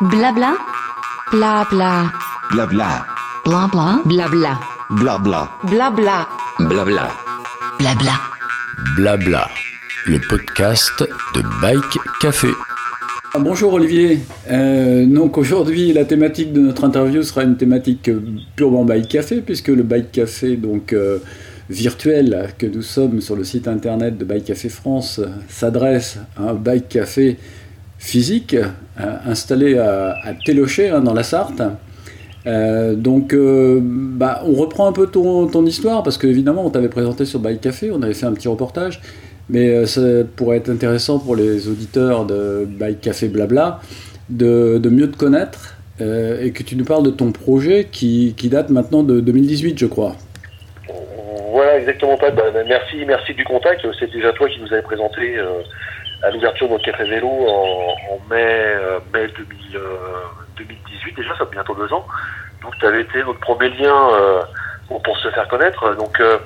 Blabla. Blabla. Blabla. Blabla. Blabla. Blabla. Blabla. Blabla. Blabla. Blabla. Le podcast de Bike Café. Ah, Bonjour Olivier. Euh, donc aujourd'hui la thématique de notre interview sera une thématique euh, purement bike café puisque le bike café donc euh, virtuel que nous sommes sur le site internet de Bike Café France euh, s'adresse à un bike café physique euh, installé à, à Télocher hein, dans la Sarthe. Euh, donc, euh, bah, on reprend un peu ton, histoire parce qu'évidemment, on t'avait présenté sur Bike Café, on avait fait un petit reportage, mais ça pourrait être intéressant pour les auditeurs de Bike Café Blabla de, mieux te connaître et que tu nous parles de ton projet qui, date maintenant de 2018, je crois. Voilà, exactement pas. Bah, bah, merci, merci du contact. C'est déjà toi qui nous avais présenté à l'ouverture de notre café vélo en, en mai, euh, mai 2000, euh, 2018. Déjà, ça fait bientôt deux ans. Donc, tu avais été notre premier lien euh, pour, pour se faire connaître. Donc, euh,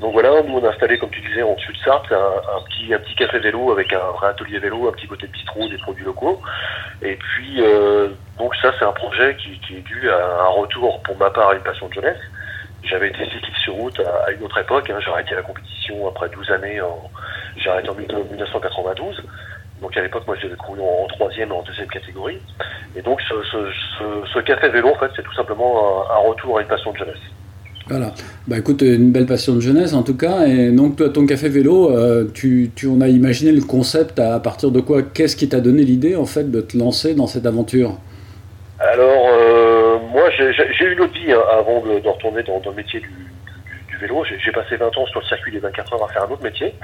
donc voilà, nous on a installé, comme tu disais, en de Sarthe, un, un petit, un petit café vélo avec un vrai atelier vélo, un petit côté bistrot, des produits locaux. Et puis, euh, donc ça, c'est un projet qui, qui est dû à un retour, pour ma part, à une passion de jeunesse. J'avais été cycliste sur route à, à une autre époque. Hein. J'ai arrêté la compétition après 12 années. En, j'ai arrêté en 1992. Donc à l'époque, moi, j'avais couru en, en troisième et en deuxième catégorie. Et donc, ce, ce, ce, ce café vélo, en fait, c'est tout simplement un, un retour à une passion de jeunesse. Voilà. Bah écoute, une belle passion de jeunesse en tout cas. Et donc, toi, ton café vélo, euh, tu, tu on a imaginé le concept à, partir de quoi? Qu'est-ce qui t'a donné l'idée en fait de te lancer dans cette aventure? Alors, euh, moi, j'ai eu une autre vie hein, avant de, de retourner dans, dans le métier du, du, du vélo. J'ai j'ai passé 20 ans sur le circuit des 24 heures à faire un autre métier.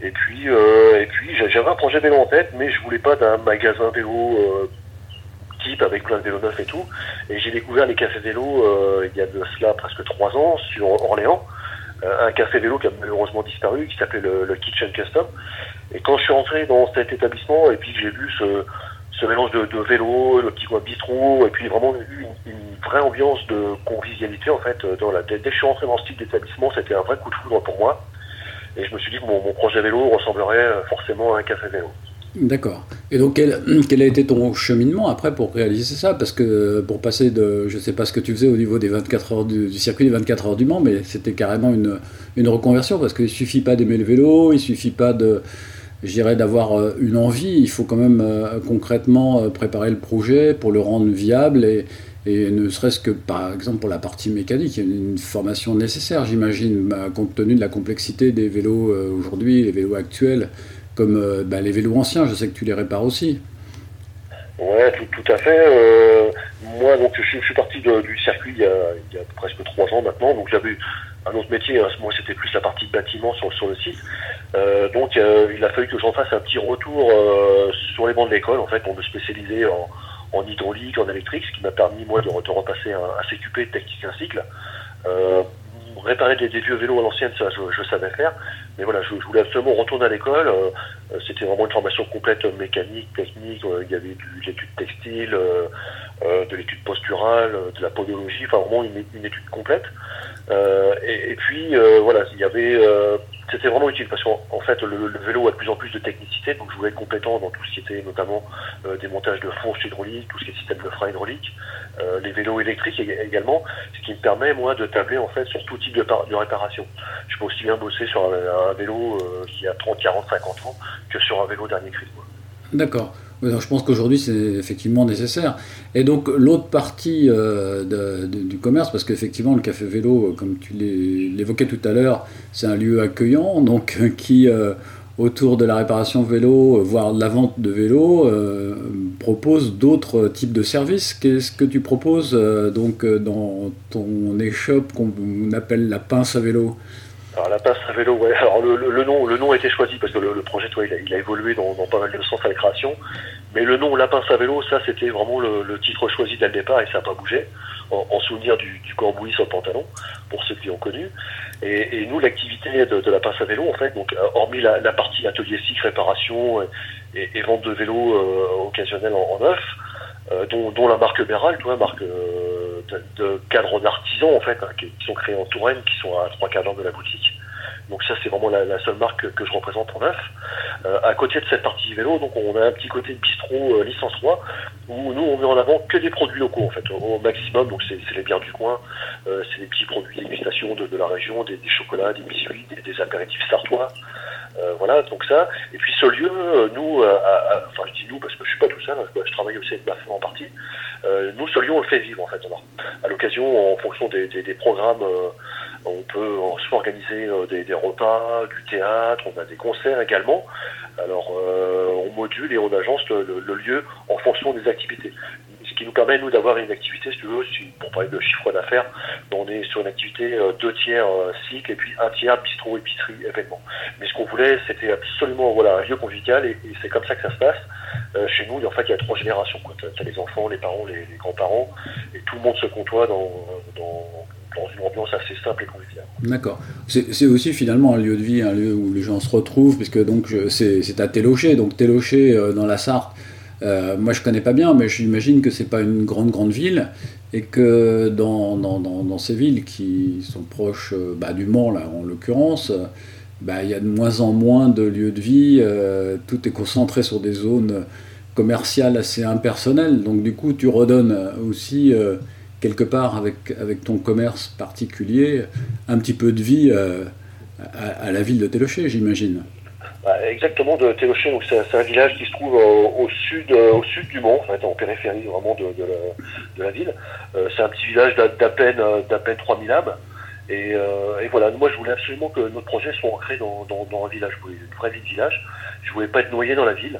Et puis, euh, et puis j'avais un projet vélo en tête, mais je voulais pas d'un magasin vélo euh, type avec plein de vélos neufs et tout. Et j'ai découvert les cafés vélos euh, il y a de cela presque trois ans sur Orléans. Euh, un café vélo qui a malheureusement disparu, qui s'appelait le, Kitchen Custom. Et quand je suis rentré dans cet établissement et puis que j'ai vu ce, ce mélange de, de vélo, le petit coin bistrot, et puis vraiment une, vraie ambiance de convivialité en fait. Dans la, dès que je suis rentré dans ce type d'établissement, c'était un vrai coup de foudre pour moi. Et je me suis dit que mon, projet vélo ressemblerait euh, forcément à un café vélo. D'accord. Et donc, quel, quel a été ton cheminement après pour réaliser ça? Parce que pour passer de, je sais pas ce que tu faisais au niveau des 24 heures du, circuit des 24 heures du Mans, mais c'était carrément une, une reconversion parce qu'il suffit pas d'aimer le vélo, il suffit pas de, je dirais, d'avoir euh, une envie, il faut quand même euh, concrètement euh, préparer le projet pour le rendre viable et ne serait-ce que par exemple pour la partie mécanique, il y a une, formation nécessaire, j'imagine, bah, compte tenu de la complexité des vélos euh, aujourd'hui, les vélos actuels comme euh, bah, les vélos anciens, je sais que tu les répares aussi. Ouais, tout, à fait. Euh, moi, donc, je, suis- parti du circuit il y, a, presque trois ans maintenant. Donc, j'avais un autre métier. hein. Moi, c'était plus la partie bâtiment sur, le site. Donc, il a fallu que j'en fasse un petit retour sur les bancs de l'école, en fait, pour me spécialiser en, en hydraulique, en électrique, ce qui m'a permis, moi, de, repasser un, un CQP technicien cycle. Euh, réparer des, des vieux vélos à l'ancienne, ça, je, je savais faire. Mais voilà, je, je voulais absolument retourner à l'école. Euh, euh, C'était vraiment une formation complète euh, mécanique, technique. euh, Il y avait de l'étude textile, de l'étude posturale, de la podologie, enfin vraiment une, une étude complète. Et, et puis voilà, il y avait, c'était vraiment utile parce qu'en en fait le, vélo a de plus en plus de technicité, donc je voulais être compétent dans tout ce qui était notamment euh, des montages de fourches hydrauliques, tout ce qui est système de frein hydraulique, euh, les vélos électriques ég- également, ce qui me permet moi de tabler en fait sur tout type de, par- de réparation. Je peux aussi bien bosser sur un, vélo euh, qui a 30, 40, 50 ans que sur un vélo dernier cri. D'accord. Je pense qu'aujourd'hui c'est effectivement nécessaire. Et donc l'autre partie euh, du commerce, parce qu'effectivement le café vélo, euh, comme tu l'é- l'évoquais tout à l'heure, c'est un lieu accueillant, donc euh, qui autour de la réparation vélo, voire de la vente de vélo, propose d'autres types de services. Qu'est-ce que tu proposes donc dans ton échoppe qu'on appelle la pince à vélo? Alors la pince à vélo, ouais. Alors le, le- le nom, le nom a été choisi parce que le, le projet, toi, il, a, il a évolué dans, dans pas mal de sens à la création. Mais le nom La pince à vélo, ça, c'était vraiment le, titre choisi dès le départ et ça n'a pas bougé. En, en souvenir du, du cambouis sur le pantalon, pour ceux qui ont connu. Et, et nous, l'activité de, de la pince à vélo, en fait, donc euh, hormis la, la partie atelier cycle, réparation et, et- et vente de vélos euh, occasionnels en, en neuf, dont, dont la marque Béral, tu vois, marque euh, de, de cadres d'artisans en fait, hein, qui, sont créés en Touraine, qui sont à trois quarts d'heure de la boutique. Donc ça, c'est vraiment la, seule marque que, je représente en neuf. Euh, à côté de cette partie vélo, donc on a un petit côté bistrot licence 3 où nous on met en avant que des produits locaux en fait, au maximum. Donc c'est les biens du coin, c'est des petits produits dégustation de, la région, des, chocolats, des biscuits, des, apéritifs sartois. Voilà, donc ça. Et puis ce lieu, nous, enfin je dis nous parce que je suis pas tout seul, je travaille aussi avec ma femme en partie. nous, ce lieu, on le fait vivre en fait. Alors, à l'occasion, en fonction des, des programmes on peut organiser euh, des, des, repas, du théâtre, on a des concerts également. Alors euh, on module et on agence le, lieu en fonction des activités. Nous permet, nous, d'avoir une activité, si tu veux, pour parler de chiffre d'affaires, on est sur une activité euh, deux tiers cycle et puis un tiers bistrot, épicerie, événement. Mais ce qu'on voulait, c'était absolument voilà, un lieu convivial et, c'est comme ça que ça se passe. chez nous, en fait, il y a trois générations. Tu as, les enfants, les parents, les, grands-parents, et tout le monde se côtoie dans, dans une ambiance assez simple et conviviale. D'accord. C'est aussi finalement un lieu de vie, un lieu où les gens se retrouvent, puisque donc c'est à Télocher, donc Télocher euh, dans la Sarthe. Euh, moi je connais pas bien, mais j'imagine que c'est pas une grande grande ville et que dans, dans, ces villes qui sont proches euh, bah, du Mans là en l'occurrence, bah, il y a de moins en moins de lieux de vie. tout est concentré sur des zones commerciales assez impersonnelles. Donc du coup tu redonnes aussi quelque part avec, avec ton commerce particulier, un petit peu de vie euh, à, la ville de Télocher, j'imagine. Bah, exactement, de Télocher, c'est un village qui se trouve au, sud, au sud du Mont, en, fait, en périphérie vraiment de, de, la, ville. Euh, c'est un petit village d'à peine, d'à peine 3000 âmes. Et, euh, et, voilà, moi je voulais absolument que notre projet soit ancré dans, dans, dans un village, une vraie ville village. Je voulais pas être noyé dans la ville.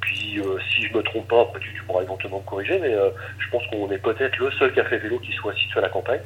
Puis euh, si je me trompe pas, tu, pourras éventuellement me corriger, mais euh, je pense qu'on est peut-être le seul café vélo qui soit situé à la campagne.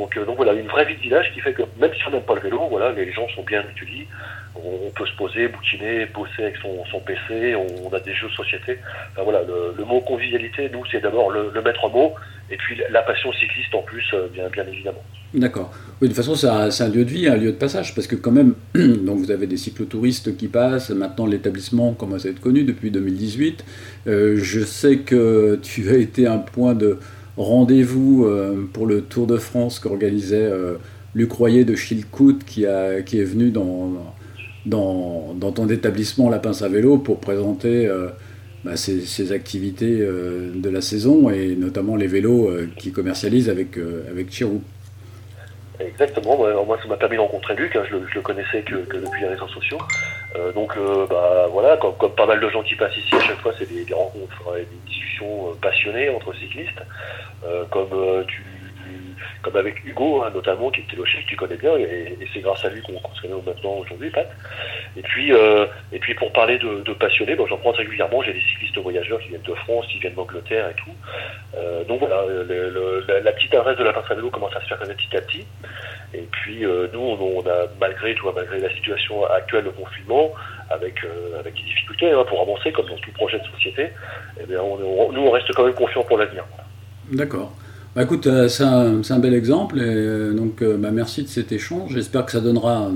Donc, euh, donc voilà, une vraie vie de village qui fait que même si on n'aime pas le vélo, voilà, les gens sont bien étudiés. On, peut se poser, bouquiner, bosser avec son, PC, on, a des jeux de société. Enfin, voilà, le, mot convivialité, nous, c'est d'abord le, maître mot, et puis la passion cycliste en plus, bien, bien évidemment. D'accord. Oui, de toute façon, c'est un, lieu de vie, un lieu de passage, parce que quand même, donc vous avez des cyclotouristes qui passent, maintenant l'établissement commence à être connu depuis 2018. Euh, je sais que tu as été un point de rendez-vous euh, pour le Tour de France qu'organisait euh, Luc Royer de Chilcout, qui, a, qui est venu dans, dans, dans ton établissement La Pince à vélo pour présenter bah, ses, activités de la saison, et notamment les vélos qu'il commercialise avec, avec Chirou. Exactement, moi ça m'a permis de rencontrer Luc, hein, je, le, le, connaissais que, depuis les réseaux sociaux. Euh, donc euh, bah, voilà, comme, pas mal de gens qui passent ici, à chaque fois c'est des, rencontres, et des discussions euh, passionnées entre cyclistes. comme comme avec Hugo, hein, notamment, qui était le chef, tu connais bien, et, c'est grâce à lui qu'on se connaît maintenant aujourd'hui, Pat. Et puis, euh, et puis pour parler de, passionnés, bon, j'en prends régulièrement, j'ai des cyclistes voyageurs qui viennent de France, qui viennent d'Angleterre et tout. Euh, donc voilà, le, la, petite adresse de la pince à vélo commence à se faire connaître petit à petit. Et puis euh, nous, on, a malgré, vois, malgré la situation actuelle de confinement, avec, avec des difficultés hein, pour avancer, comme dans tout projet de société, eh bien, nous, on reste quand même confiants pour l'avenir. D'accord. Bah, écoute, euh, c'est un, bel exemple, et euh, donc euh, bah, merci de cet échange. J'espère que ça donnera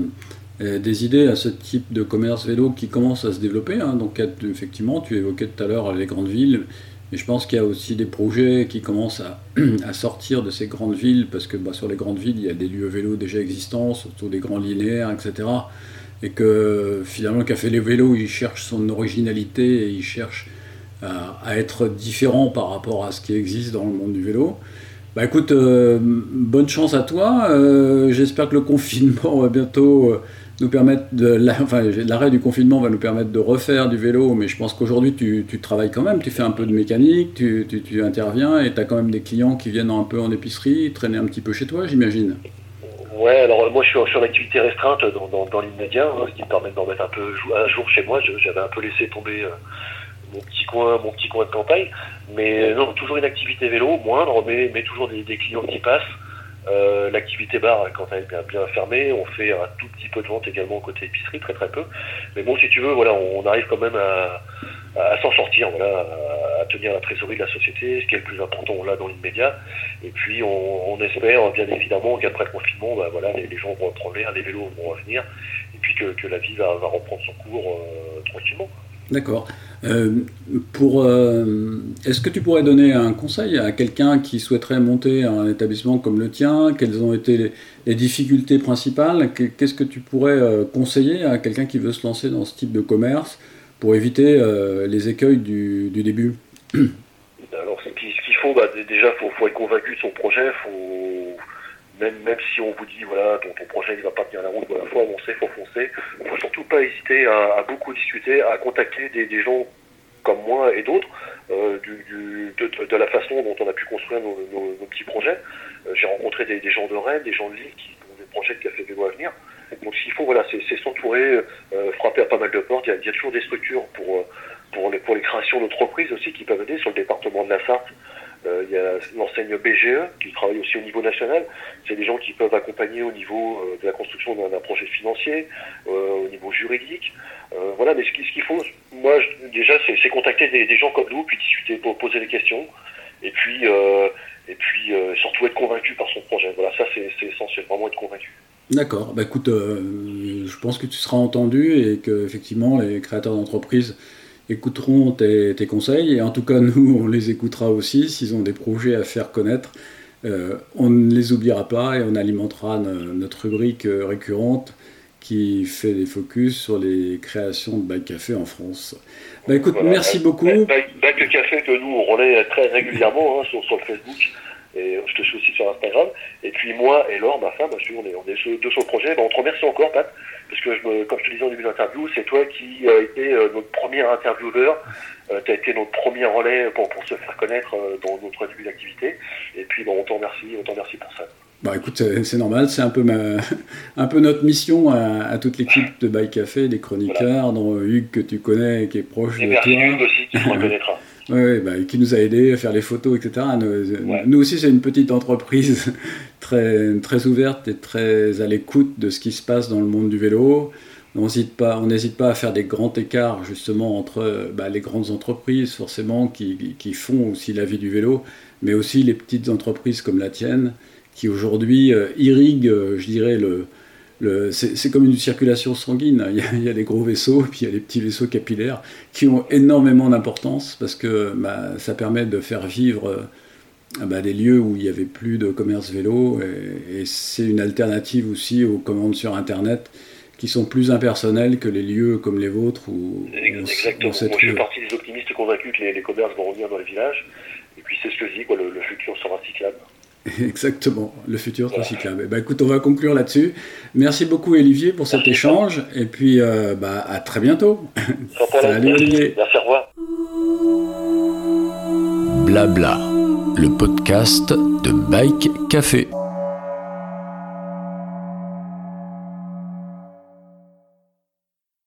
des idées à ce type de commerce vélo qui commence à se développer. Hein. Donc effectivement, tu évoquais tout à l'heure les grandes villes, et je pense qu'il y a aussi des projets qui commencent à, sortir de ces grandes villes, parce que bah, sur les grandes villes, il y a des lieux vélo déjà existants, surtout des grands linéaires, etc. Et que finalement, le café les vélos, il cherche son originalité et il cherche à, être différent par rapport à ce qui existe dans le monde du vélo. Bah écoute, euh, bonne chance à toi. Euh, j'espère que le confinement va bientôt euh, nous permettre de. Enfin, l'arrêt du confinement va nous permettre de refaire du vélo, mais je pense qu'aujourd'hui tu, tu, travailles quand même, tu fais un peu de mécanique, tu, tu, interviens et tu as quand même des clients qui viennent un peu en épicerie, traîner un petit peu chez toi, j'imagine. Ouais, alors moi je suis sur l'activité restreinte dans, dans, l'immédiat, hein, ce qui me permet de mettre un peu un jour chez moi. J'avais un peu laissé tomber mon petit coin, mon petit coin de campagne. Mais non, toujours une activité vélo, moindre, mais, toujours des, clients qui passent. Euh, l'activité bar, quand elle est bien, fermée, on fait un tout petit peu de vente également côté épicerie, très très peu. Mais bon, si tu veux, voilà, on arrive quand même à, s'en sortir, voilà, à, tenir la trésorerie de la société, ce qui est le plus important là dans l'immédiat. Et puis on, espère bien évidemment qu'après le confinement, bah, voilà, les, gens vont reprendre l'air, les vélos vont revenir, et puis que, la vie va, va reprendre son cours euh, tranquillement. D'accord. Euh, euh, est-ce que tu pourrais donner un conseil à quelqu'un qui souhaiterait monter un établissement comme le tien? Quelles ont été les, difficultés principales? Qu'est-ce que tu pourrais euh, conseiller à quelqu'un qui veut se lancer dans ce type de commerce pour éviter les écueils du, début? Alors, ce qu'il faut, bah, déjà, faut, faut être convaincu de son projet. Faut, même, même si on vous dit, voilà, ton, ton projet ne va pas tenir la route, voilà, faut avancer, faut foncer. faut surtout pas hésiter à, beaucoup discuter, à contacter des, des gens comme moi et d'autres, euh, du, de, de- la façon dont on a pu construire nos, nos- petits projets. Euh, J'ai rencontré des, des gens de Rennes, des gens de Lille qui ont des projets de café vélo à venir. Donc qu'il faut, voilà, c'est s'entourer, euh, frapper à pas mal de portes. Il y a, il y toujours des structures pour, pour, les, pour les créations d'entreprises aussi qui peuvent aider sur le département de la Sarthe. Euh, l'enseigne BGE qui travaille aussi au niveau national. C'est des gens qui peuvent accompagner au niveau euh, de la construction d'un projet financier, euh, au niveau juridique. Voilà, mais ce qu'il qu'il faut, moi, déjà, c'est contacter des, gens comme nous, puis discuter, pour poser des questions, et puis, et puis surtout être convaincu par son projet. Voilà, ça, c'est essentiel, vraiment être convaincu. D'accord. Bah écoute, je pense que tu seras entendu et que effectivement les créateurs d'entreprises écouteront tes, tes conseils et en tout cas nous on les écoutera aussi s'ils ont des projets à faire connaître. Euh, on ne les oubliera pas et on alimentera no- notre rubrique euh, récurrente qui fait des focus sur les créations de Bike Café en France. Bah écoute, Voilà. merci beaucoup. Bac Café que nous, on relaie très régulièrement hein, sur, sur le Facebook. Et je te suis aussi sur Instagram. Et puis moi et Laure, ma femme, parce qu'on est, on est sur- deux sur projet. Ben, on te remercie encore, Pat, parce que je me, comme je te disais au début de l'interview, c'est toi qui a été euh, notre premier intervieweur. Euh, tu as été notre premier relais pour, se faire connaître euh, dans notre début d'activité. Et puis bon, on te remercie, on te remercie pour ça. Bah écoute, c'est c'est normal, c'est un peu ma, un peu notre mission à, à toute l'équipe de Bike Café, des chroniqueurs, dont Hugues que tu connais et qui est proche Et de toi. Aussi qui reconnaîtra. Ouais, bah, qui nous a aidés à faire les photos, etc. Nous, Ouais. nous aussi, c'est une petite entreprise très, très ouverte et très à l'écoute de ce qui se passe dans le monde du vélo. On n'hésite pas, on pas à faire des grands écarts justement entre bah, les grandes entreprises forcément qui, qui font aussi la vie du vélo, mais aussi les petites entreprises comme la tienne qui aujourd'hui euh, irriguent, euh, je dirais, le, le, c'est comme une circulation sanguine. Il y, a, il y a les gros vaisseaux puis il y a les petits vaisseaux capillaires qui ont énormément d'importance parce que bah, ça permet de faire vivre euh, bah, des lieux où il n'y avait plus de commerce vélo et, et c'est une alternative aussi aux commandes sur Internet qui sont plus impersonnelles que les lieux comme les vôtres où Exactement. sait Moi, je fais partie des optimistes convaincus que les, les commerces vont revenir dans les villages. Et puis, c'est ce que je dis, quoi, le, le futur sera cyclable. Exactement, le futur cyclable. Eh ben, écoute, on va conclure là-dessus. Merci beaucoup Olivier pour cet Merci. échange et puis euh, bah, à très bientôt. Salut. Olivier. Merci, au revoir. Blabla, le podcast de Bike Café.